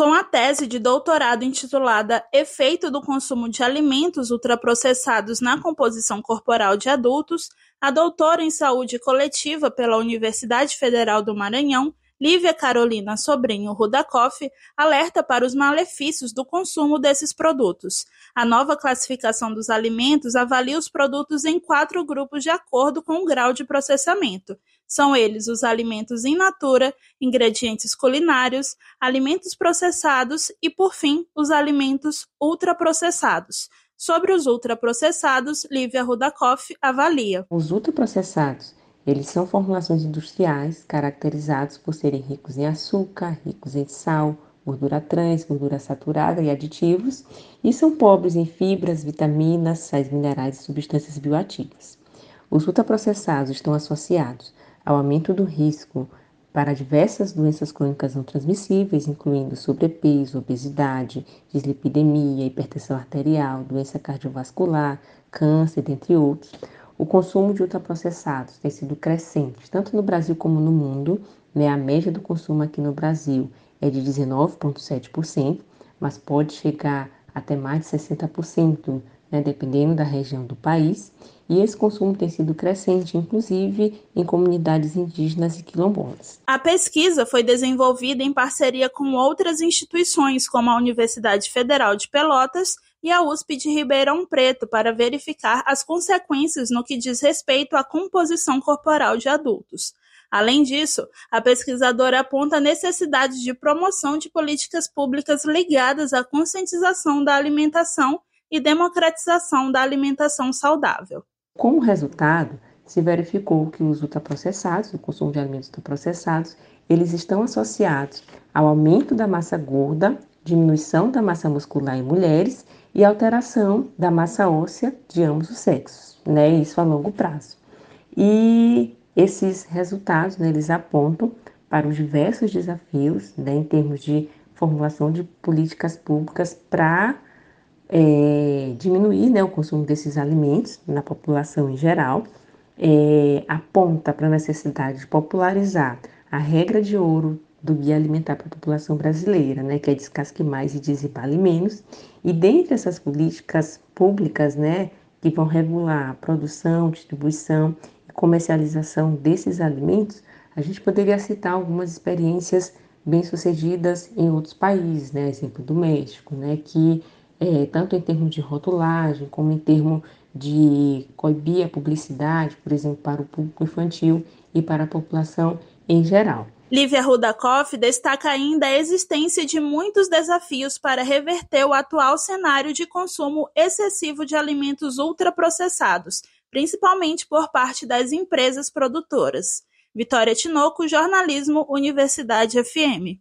Com a tese de doutorado intitulada Efeito do consumo de alimentos ultraprocessados na composição corporal de adultos, a doutora em saúde coletiva pela Universidade Federal do Maranhão, Lívia Carolina Sobrinho Rudakoff alerta para os malefícios do consumo desses produtos. A nova classificação dos alimentos avalia os produtos em quatro grupos de acordo com o grau de processamento. São eles os alimentos in natura, ingredientes culinários, alimentos processados e, por fim, os alimentos ultraprocessados. Sobre os ultraprocessados, Lívia Rudakoff avalia. Os ultraprocessados eles são formulações industriais caracterizados por serem ricos em açúcar, ricos em sal, gordura trans, gordura saturada e aditivos, e são pobres em fibras, vitaminas, sais minerais e substâncias bioativas. Os ultraprocessados estão associados ao aumento do risco para diversas doenças crônicas não transmissíveis, incluindo sobrepeso, obesidade, dislipidemia, hipertensão arterial, doença cardiovascular, câncer, dentre outros o consumo de ultraprocessados tem sido crescente, tanto no Brasil como no mundo. Né? A média do consumo aqui no Brasil é de 19,7%, mas pode chegar até mais de 60%, né? dependendo da região do país. E esse consumo tem sido crescente, inclusive em comunidades indígenas e quilombolas. A pesquisa foi desenvolvida em parceria com outras instituições, como a Universidade Federal de Pelotas e a USP de Ribeirão Preto para verificar as consequências no que diz respeito à composição corporal de adultos. Além disso, a pesquisadora aponta a necessidade de promoção de políticas públicas ligadas à conscientização da alimentação e democratização da alimentação saudável. Como resultado, se verificou que os ultraprocessados, o consumo de alimentos ultraprocessados, eles estão associados ao aumento da massa gorda, diminuição da massa muscular em mulheres e alteração da massa óssea de ambos os sexos, né? Isso a longo prazo. E esses resultados, né, eles apontam para os diversos desafios, né, em termos de formulação de políticas públicas para é, diminuir né, o consumo desses alimentos na população em geral, é, aponta para a necessidade de popularizar a regra de ouro do Guia Alimentar para a População Brasileira, né, que é Descasque Mais e Desempale Menos. E dentre essas políticas públicas, né, que vão regular a produção, distribuição comercialização desses alimentos, a gente poderia citar algumas experiências bem-sucedidas em outros países, né, exemplo do México, né, que é, tanto em termos de rotulagem como em termos de coibir a publicidade, por exemplo, para o público infantil e para a população em geral. Lívia Rudakoff destaca ainda a existência de muitos desafios para reverter o atual cenário de consumo excessivo de alimentos ultraprocessados, principalmente por parte das empresas produtoras. Vitória Tinoco, Jornalismo, Universidade FM.